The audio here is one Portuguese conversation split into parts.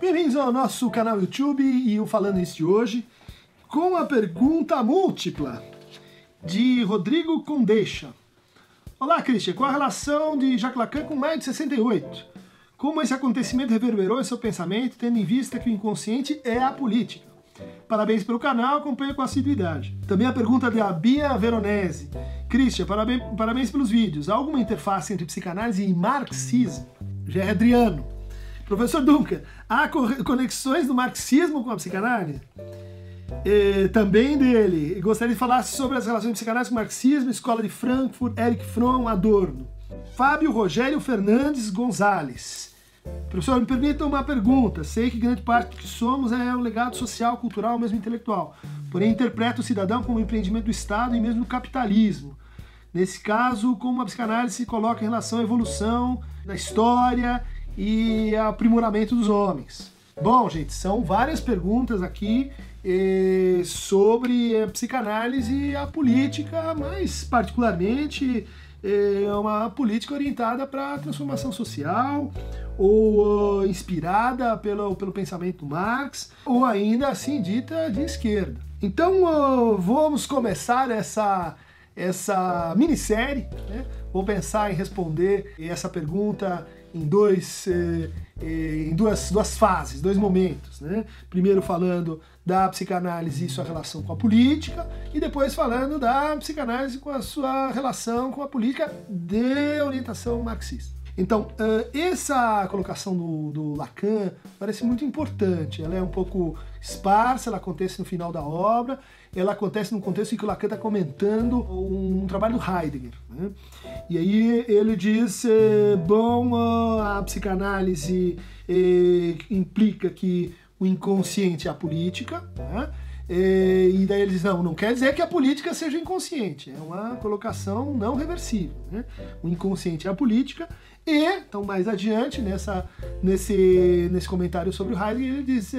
Bem-vindos ao nosso canal YouTube e o Falando Isso de hoje com a pergunta múltipla de Rodrigo Condeixa. Olá, Christian, qual a relação de Jacques Lacan com maio de 68? Como esse acontecimento reverberou em seu pensamento, tendo em vista que o inconsciente é a política? Parabéns pelo canal, acompanho com assiduidade. Também a pergunta da Bia Veronese. Christian, parabéns, parabéns pelos vídeos. Há alguma interface entre psicanálise e marxismo? Já é Adriano. Professor Duncan, há conexões do marxismo com a psicanálise? E, também dele. Gostaria de falar sobre as relações psicanálise com o marxismo, Escola de Frankfurt, Eric Fromm, Adorno. Fábio Rogério Fernandes Gonzalez. Professor, me permita uma pergunta. Sei que grande parte do que somos é um legado social, cultural, mesmo intelectual. Porém, interpreto o cidadão como um empreendimento do Estado e mesmo do capitalismo. Nesse caso, como a psicanálise se coloca em relação à evolução da história e aprimoramento dos homens? Bom, gente, são várias perguntas aqui eh, sobre a psicanálise e a política, mas particularmente eh, é uma política orientada para a transformação social ou uh, inspirada pelo, pelo pensamento Marx ou ainda assim dita de esquerda. Então uh, vamos começar essa essa minissérie. Né? Vou pensar em responder essa pergunta em, dois, eh, eh, em duas, duas fases, dois momentos. Né? Primeiro falando da psicanálise e sua relação com a política, e depois falando da psicanálise com a sua relação com a política de orientação marxista. Então, essa colocação do, do, Lacan parece muito importante. Ela é um pouco esparsa, ela acontece no final da obra, ela acontece num contexto em que o Lacan está comentando um, um, trabalho do Heidegger. Né? E aí ele diz: bom, a psicanálise implica que o inconsciente é a política, né? E daí ele diz, não, não quer dizer que a política seja inconsciente, é uma colocação não reversível. Né? O inconsciente é a política, e, então mais adiante, nessa, nesse, nesse comentário sobre o Heidegger, ele diz,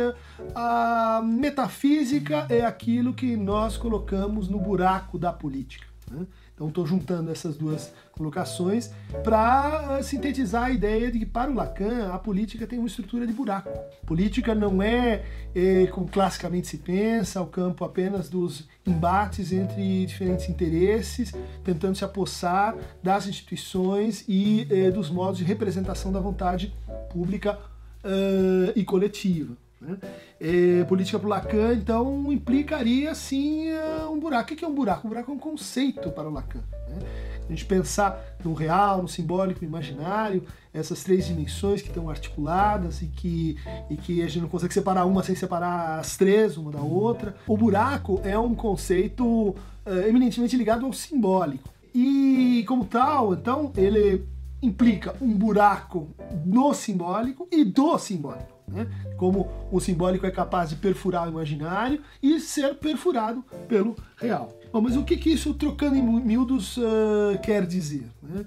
a metafísica é aquilo que nós colocamos no buraco da política. Né? Então estou juntando essas duas colocações para uh, sintetizar a ideia de que para o Lacan a política tem uma estrutura de buraco. Política não é, é como classicamente se pensa, o campo apenas dos embates entre diferentes interesses, tentando se apossar das instituições e eh, dos modos de representação da vontade pública uh, e coletiva. Né? É, política para o Lacan, então, implicaria sim é, um buraco. O que é um buraco? Um buraco é um conceito para o Lacan. Né? A gente pensar no real, no simbólico, no imaginário, essas três dimensões que estão articuladas e que, e que a gente não consegue separar uma sem separar as três, uma da outra. O buraco é um conceito é, eminentemente ligado ao simbólico. E, como tal, então, ele implica um buraco no simbólico e do simbólico. Né? Como o simbólico é capaz de perfurar o imaginário e ser perfurado pelo real. Bom, mas o que, que isso, trocando em miúdos, uh, quer dizer? Né?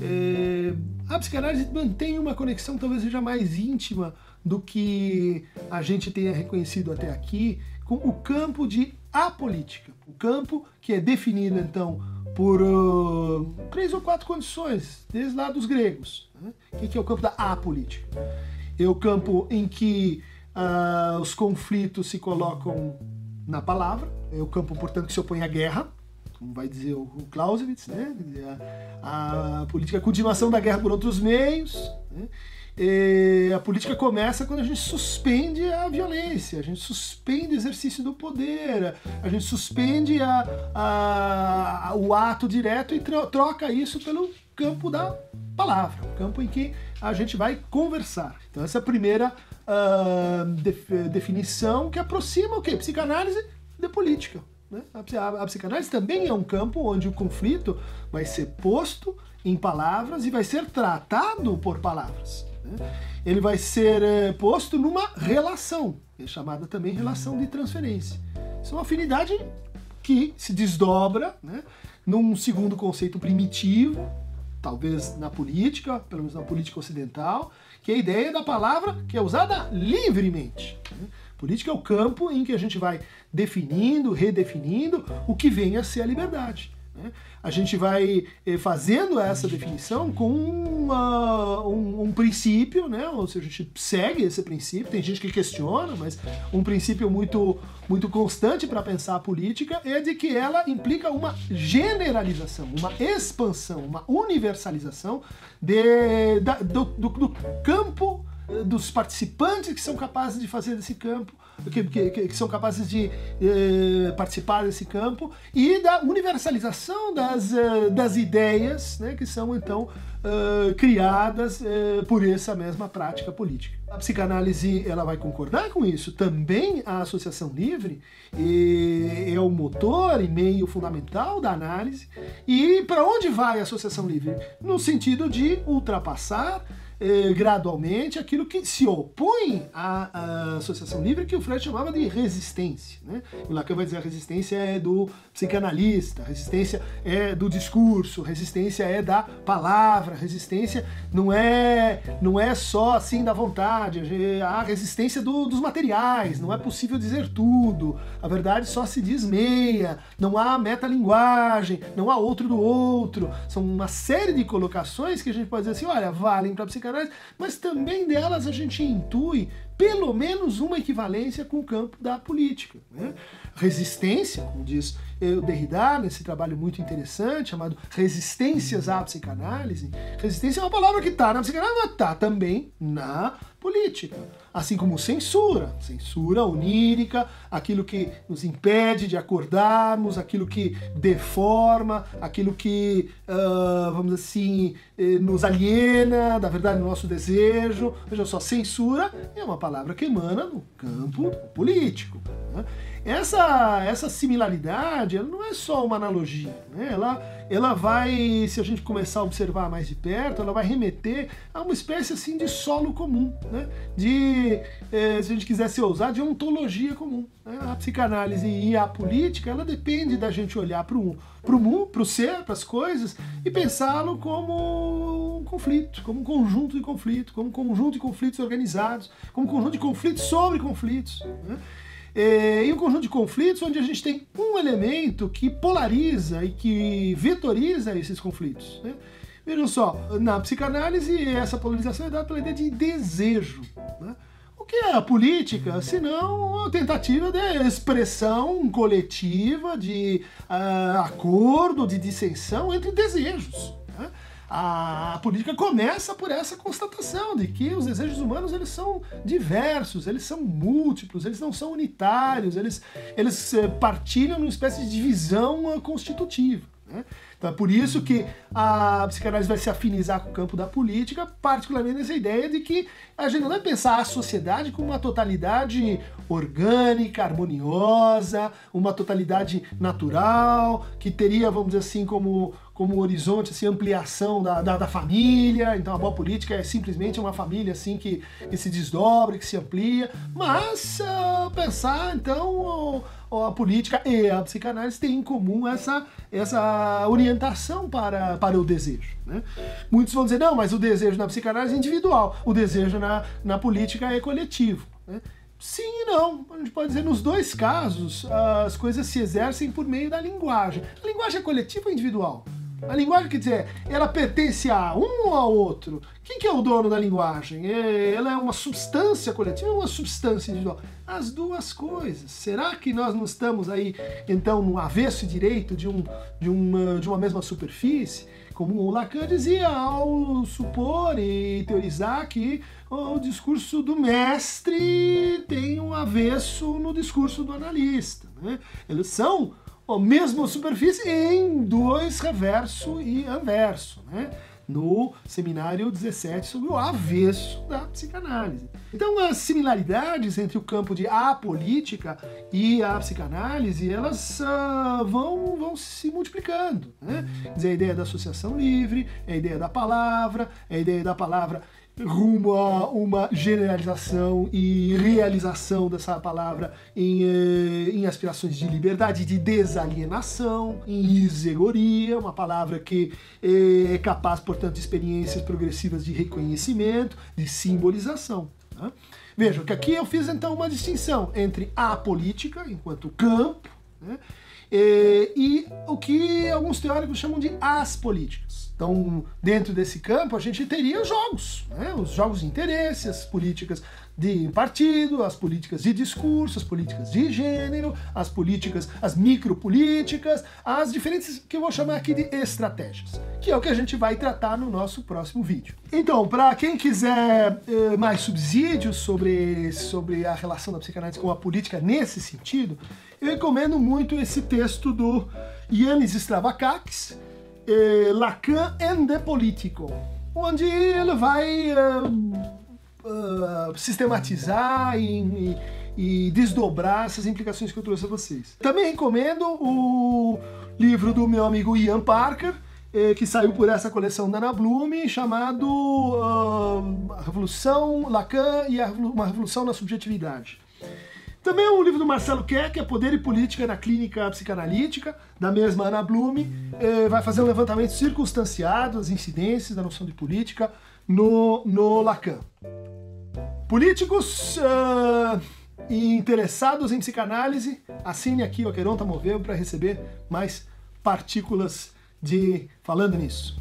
É, a psicanálise mantém uma conexão talvez seja mais íntima do que a gente tenha reconhecido até aqui com o campo de apolítica. O campo que é definido, então, por uh, três ou quatro condições, desde lá dos gregos. Né? O que é o campo da apolítica? É o campo em que uh, os conflitos se colocam na palavra, é o campo, portanto, que se opõe à guerra, como vai dizer o Clausewitz, né? a, a política, a continuação da guerra por outros meios. Né? E a política começa quando a gente suspende a violência, a gente suspende o exercício do poder, a gente suspende a, a, a, o ato direto e troca isso pelo campo da palavra, o campo em que a gente vai conversar. Então essa é a primeira uh, def, definição que aproxima o quê? Psicanálise de política. Né? A, a, psicanálise também é um campo onde o conflito vai ser posto em palavras e vai ser tratado por palavras. Né? Ele vai ser é, posto numa relação, é chamada também relação de transferência. Isso é uma afinidade que se desdobra né, num segundo conceito primitivo, talvez na política, pelo menos na política ocidental, que é a ideia da palavra que é usada livremente. Né? Política é o campo em que a gente vai definindo, redefinindo o que vem a ser a liberdade. Né? A gente vai eh, fazendo essa definição com uma, um, um, princípio, né? ou seja, a gente segue esse princípio, tem gente que questiona, mas um princípio muito, muito constante para pensar a política é de que ela implica uma generalização, uma expansão, uma universalização de, da, do, do, do campo dos participantes que são capazes de fazer desse campo, que, que, que são capazes de eh, participar desse campo, e da universalização das, eh, das ideias né, que são então eh, criadas eh, por essa mesma prática política. A psicanálise ela vai concordar com isso. Também a associação livre é o motor e meio fundamental da análise. E para onde vai a associação livre? No sentido de ultrapassar eh, gradualmente aquilo que se opõe à, à, associação livre, que o Freud chamava de resistência. Né? O Lacan vai dizer a resistência é do psicanalista, resistência é do discurso, resistência é da palavra, resistência não é, não é só assim da vontade, a resistência do, dos materiais, não é possível dizer tudo, a verdade só se diz meia, não há metalinguagem, não há outro do outro. São uma série de colocações que a gente pode dizer assim, olha, valem para a psicanálise mas também delas a gente intui pelo menos uma equivalência com o campo da política. Né? Resistência, como diz o Derrida, nesse trabalho muito interessante, chamado Resistências à Psicanálise. Resistência é uma palavra que está na psicanálise, mas está também na política. Assim como censura, censura onírica, aquilo que nos impede de acordarmos, aquilo que deforma, aquilo que, uh, vamos assim, eh, nos aliena da verdade do nosso desejo. Veja só, censura é uma palavra que emana do campo político. Né? Essa, essa similaridade ela não é só uma analogia, né? ela, ela vai, se a gente começar a observar mais de perto, ela vai remeter a uma espécie assim de solo comum, né? de, eh, se a gente quisesse ousar, de ontologia comum. Né? A psicanálise e a política, ela depende da gente olhar para o para o mundo, para o ser, para as coisas, e pensá-lo como um conflito, como um conjunto de conflitos, como um conjunto de conflitos organizados, como um conjunto de conflitos sobre conflitos. Né? É, e um conjunto de conflitos onde a gente tem um elemento que polariza e que vetoriza esses conflitos. Né? Vejam só, na psicanálise, essa polarização é dada pela ideia de desejo. Né? O que é a política, senão uma tentativa de expressão coletiva, de uh, acordo, de dissensão entre desejos a, política começa por essa constatação de que os desejos humanos eles são diversos, eles são múltiplos, eles não são unitários, eles, eles eh, partilham numa espécie de divisão constitutiva. Né? Então é por isso que a psicanálise vai se afinizar com o campo da política, particularmente nessa ideia de que a gente não vai pensar a sociedade como uma totalidade orgânica, harmoniosa, uma totalidade natural, que teria, vamos dizer assim, como como horizonte, assim, ampliação da, da, da, família. Então a boa política é simplesmente uma família assim que, que se desdobra, que se amplia. Mas uh, pensar então a política e a psicanálise têm em comum essa, essa orientação para, para o desejo. Né? Muitos vão dizer, não, mas o desejo na psicanálise é individual, o desejo na, na política é coletivo. Né? Sim e não. A gente pode dizer, nos dois casos, as coisas se exercem por meio da linguagem. A linguagem é coletiva ou individual? A linguagem, quer dizer, ela pertence a um ou a outro. Quem que é o dono da linguagem? É, ela é uma substância coletiva ou uma substância individual? As duas coisas. Será que nós não estamos aí, então, no avesso direito de, um, de, uma, de uma mesma superfície? Como o Lacan dizia ao supor e teorizar que o discurso do mestre tem um avesso no discurso do analista. Né? Eles são a mesma superfície em dois reverso e anverso, né? no seminário 17 sobre o avesso da psicanálise. Então as similaridades entre o campo de apolítica e a psicanálise, elas uh, vão, vão se multiplicando. Né? Dizer, a ideia da associação livre, a ideia da palavra, a ideia da palavra rumo a uma generalização e realização dessa palavra em, eh, em aspirações de liberdade, de desalienação, em isegoria, uma palavra que eh, é capaz, portanto, de experiências progressivas de reconhecimento, de simbolização. Né? Vejam que aqui eu fiz então uma distinção entre a política, enquanto campo, né? E, e o que alguns teóricos chamam de as políticas. Então, dentro desse campo, a gente teria os jogos, né? os jogos de interesse, as políticas de partido, as políticas de discurso, as políticas de gênero, as políticas, as micropolíticas, as diferentes que eu vou chamar aqui de estratégias, que é o que a gente vai tratar no nosso próximo vídeo. Então, para quem quiser eh, mais subsídios sobre, sobre a relação da psicanálise com a política nesse sentido, eu recomendo muito esse texto do Yannis Stravakakis, eh, Lacan and the Political, onde ele vai uh, uh, sistematizar e, e, e, desdobrar essas implicações que eu trouxe a vocês. Também recomendo o livro do meu amigo Ian Parker, eh, que saiu por essa coleção da Ana Bloom, chamado uh, A Revolução Lacan e uma Revolução na Subjetividade. Também é um livro do Marcelo Keck, é Poder e Política na Clínica Psicanalítica, da mesma Ana Blume. É, vai fazer um levantamento circunstanciado das incidências da noção de política no, no Lacan. Políticos uh, e interessados em psicanálise, assine aqui o Aqueronta tá Moveu para receber mais partículas de falando nisso.